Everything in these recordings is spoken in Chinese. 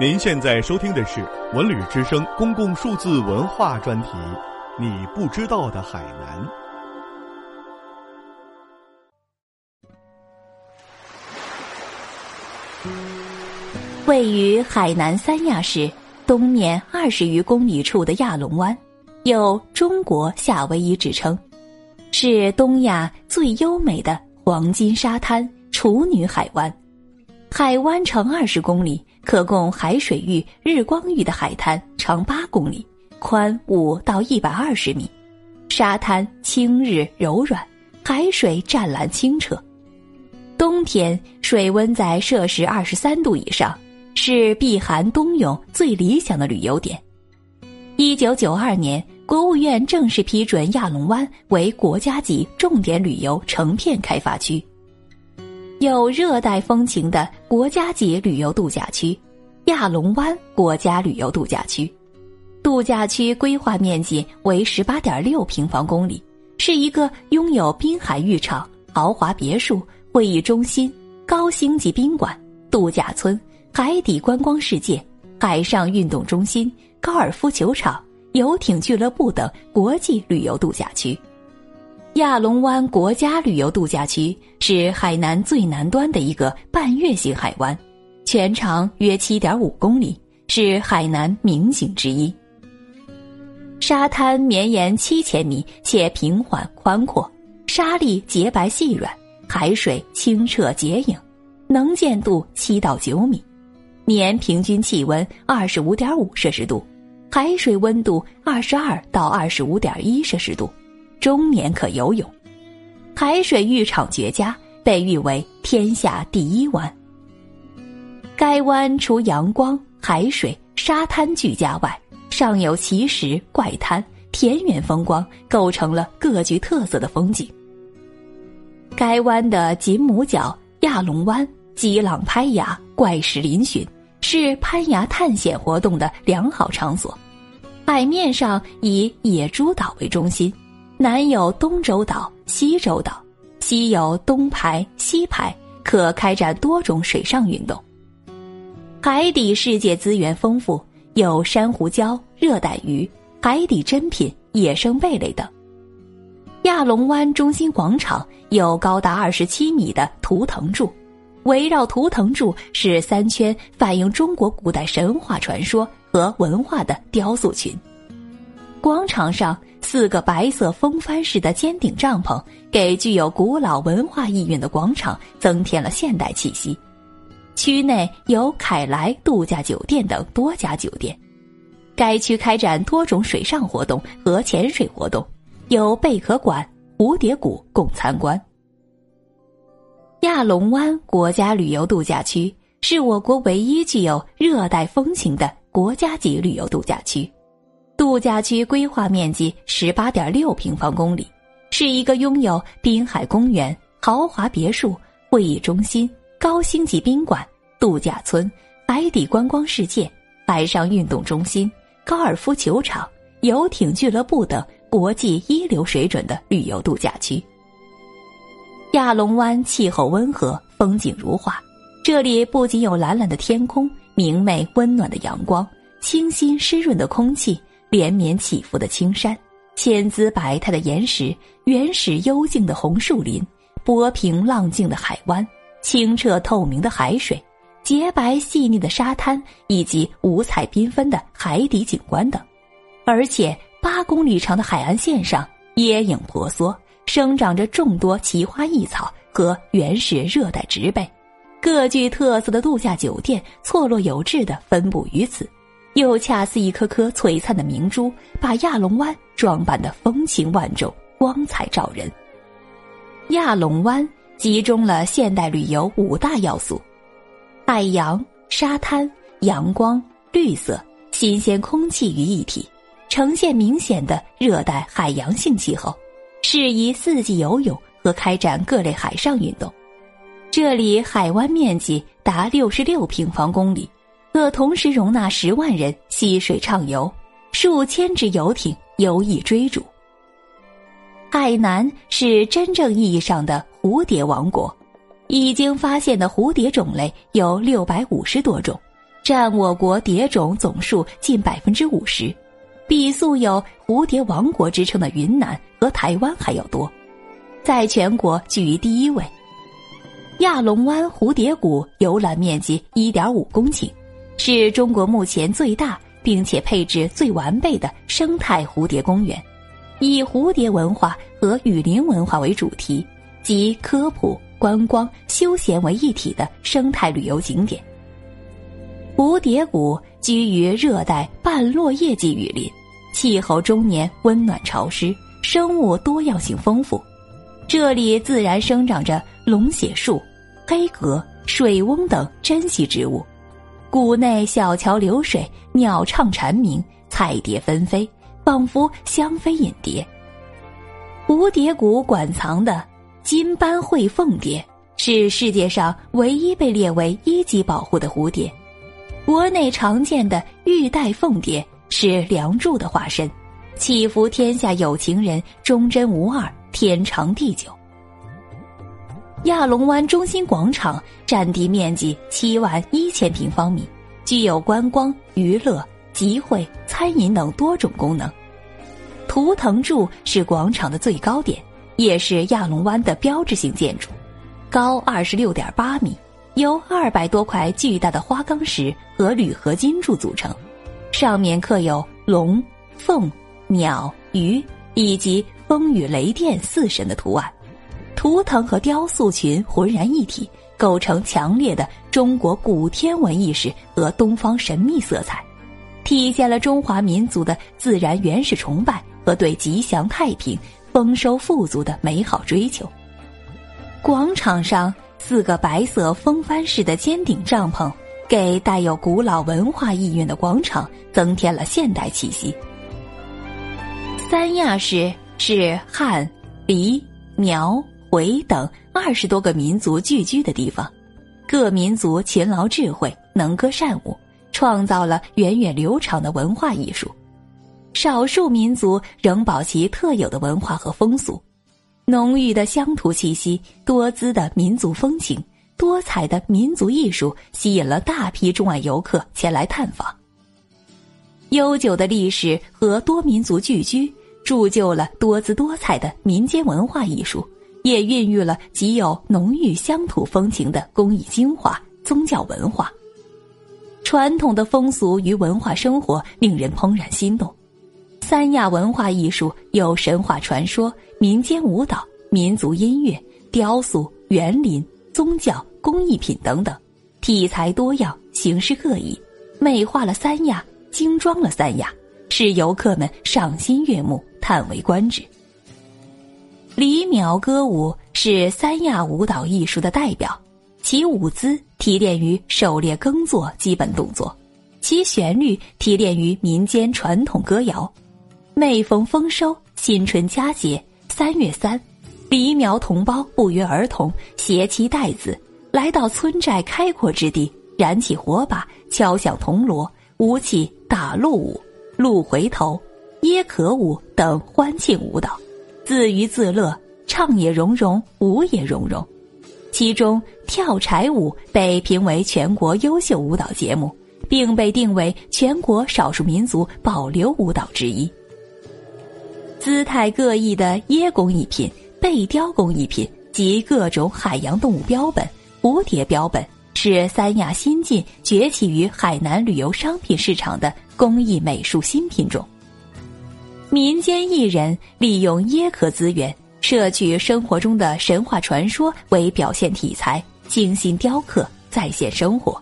您现在收听的是文旅之声公共数字文化专题，《你不知道的海南》。位于海南三亚市东面二十余公里处的亚龙湾，有“中国夏威夷”之称，是东亚最优美的黄金沙滩处女海湾。海湾长二十公里，可供海水浴、日光浴的海滩长八公里，宽五到一百二十米，沙滩清日柔软，海水湛蓝清澈。冬天水温在摄氏二十三度以上。是避寒冬泳最理想的旅游点。一九九二年，国务院正式批准亚龙湾为国家级重点旅游成片开发区，有热带风情的国家级旅游度假区——亚龙湾国家旅游度假区。度假区规划面积为十八点六平方公里，是一个拥有滨海浴场、豪华别墅、会议中心、高星级宾馆、度假村。海底观光世界、海上运动中心、高尔夫球场、游艇俱乐部等国际旅游度假区。亚龙湾国家旅游度假区是海南最南端的一个半月形海湾，全长约七点五公里，是海南名景之一。沙滩绵延七千米，且平缓宽阔，沙粒洁白细软，海水清澈洁影，能见度七到九米。年平均气温二十五点五摄氏度，海水温度二十二到二十五点一摄氏度，终年可游泳。海水浴场绝佳，被誉为天下第一湾。该湾除阳光、海水、沙滩俱佳外，尚有奇石、怪滩、田园风光，构成了各具特色的风景。该湾的锦母角、亚龙湾。激浪拍崖，怪石嶙峋，是攀崖探险活动的良好场所。海面上以野猪岛为中心，南有东洲岛、西洲岛，西有东排、西排，可开展多种水上运动。海底世界资源丰富，有珊瑚礁、热带鱼、海底珍品、野生贝类等。亚龙湾中心广场有高达二十七米的图腾柱。围绕图腾柱是三圈反映中国古代神话传说和文化的雕塑群。广场上四个白色风帆式的尖顶帐篷，给具有古老文化意蕴的广场增添了现代气息。区内有凯莱度假酒店等多家酒店。该区开展多种水上活动和潜水活动，有贝壳馆、蝴蝶谷供参观。亚龙湾国家旅游度假区是我国唯一具有热带风情的国家级旅游度假区，度假区规划面积十八点六平方公里，是一个拥有滨海公园、豪华别墅、会议中心、高星级宾馆、度假村、海底观光世界、海上运动中心、高尔夫球场、游艇俱乐部等国际一流水准的旅游度假区。亚龙湾气候温和，风景如画。这里不仅有蓝蓝的天空、明媚温暖的阳光、清新湿润的空气、连绵起伏的青山、千姿百态的岩石、原始幽静的红树林、波平浪静的海湾、清澈透明的海水、洁白细腻的沙滩以及五彩缤纷的海底景观等。而且，八公里长的海岸线上，椰影婆娑。生长着众多奇花异草和原始热带植被，各具特色的度假酒店错落有致的分布于此，又恰似一颗颗璀璨的明珠，把亚龙湾装扮的风情万种、光彩照人。亚龙湾集中了现代旅游五大要素：海洋、沙滩、阳光、绿色、新鲜空气于一体，呈现明显的热带海洋性气候。适宜四季游泳和开展各类海上运动。这里海湾面积达六十六平方公里，可同时容纳十万人戏水畅游，数千只游艇游弋追逐。海南是真正意义上的蝴蝶王国，已经发现的蝴蝶种类有六百五十多种，占我国蝶种总数近百分之五十，比素有“蝴蝶王国”之称的云南和台湾还要多，在全国居于第一位。亚龙湾蝴蝶谷游览面积一点五公顷，是中国目前最大并且配置最完备的生态蝴蝶公园，以蝴蝶文化和雨林文化为主题，集科普、观光、休闲为一体的生态旅游景点。蝴蝶谷居于热带半落叶季雨林，气候终年温暖潮湿，生物多样性丰富，这里自然生长着龙血树。黑格、水翁等珍稀植物，谷内小桥流水，鸟唱蝉鸣，彩蝶纷飞，仿佛香飞引蝶。蝴蝶谷馆藏的金斑喙凤蝶是世界上唯一被列为一级保护的蝴蝶。国内常见的玉带凤蝶是梁祝的化身，祈福天下有情人忠贞无二，天长地久。亚龙湾中心广场占地面积七万一千平方米，具有观光、娱乐、集会、餐饮等多种功能。图腾柱是广场的最高点，也是亚龙湾的标志性建筑，高二十六点八米，由二百多块巨大的花岗石和铝合金柱组成，上面刻有龙、凤、鸟、鱼以及风雨雷电四神的图案。图腾和雕塑群浑然一体，构成强烈的中国古天文意识和东方神秘色彩，体现了中华民族的自然原始崇拜和对吉祥太平、丰收富足的美好追求。广场上四个白色风帆式的尖顶帐篷，给带有古老文化意蕴的广场增添了现代气息。三亚市是汉、黎、苗。回等二十多个民族聚居的地方，各民族勤劳智慧，能歌善舞，创造了源远流长的文化艺术。少数民族仍保其特有的文化和风俗，浓郁的乡土气息，多姿的民族风情，多彩的民族艺术，吸引了大批中外游客前来探访。悠久的历史和多民族聚居，铸就了多姿多彩的民间文化艺术。也孕育了极有浓郁乡土风情的工艺精华、宗教文化。传统的风俗与文化生活令人怦然心动。三亚文化艺术有神话传说、民间舞蹈、民族音乐、雕塑、园林、宗教、工艺品等等，题材多样，形式各异，美化了三亚，精装了三亚，使游客们赏心悦目、叹为观止。黎苗歌舞是三亚舞蹈艺术的代表，其舞姿提炼于狩猎耕作基本动作，其旋律提炼于民间传统歌谣。每逢丰收、新春佳节、三月三，黎苗同胞不约而同携妻带子来到村寨开阔之地，燃起火把，敲响铜锣，舞起打鹿舞、鹿回头、耶壳舞等欢庆舞蹈。自娱自乐，唱也融融，舞也融融。其中跳柴舞被评为全国优秀舞蹈节目，并被定为全国少数民族保留舞蹈之一。姿态各异的椰工艺品、贝雕工艺品及各种海洋动物标本、蝴蝶标本，是三亚新晋崛起于海南旅游商品市场的工艺美术新品种。民间艺人利用椰壳资源，摄取生活中的神话传说为表现题材，精心雕刻，再现生活。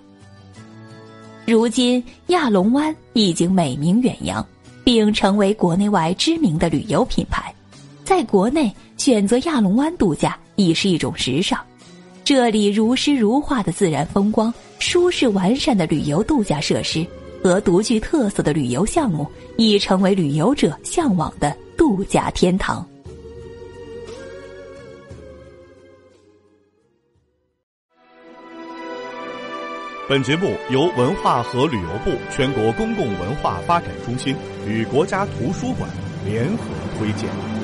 如今亚龙湾已经美名远扬，并成为国内外知名的旅游品牌。在国内选择亚龙湾度假已是一种时尚。这里如诗如画的自然风光，舒适完善的旅游度假设施。和独具特色的旅游项目已成为旅游者向往的度假天堂。本节目由文化和旅游部全国公共文化发展中心与国家图书馆联合推荐。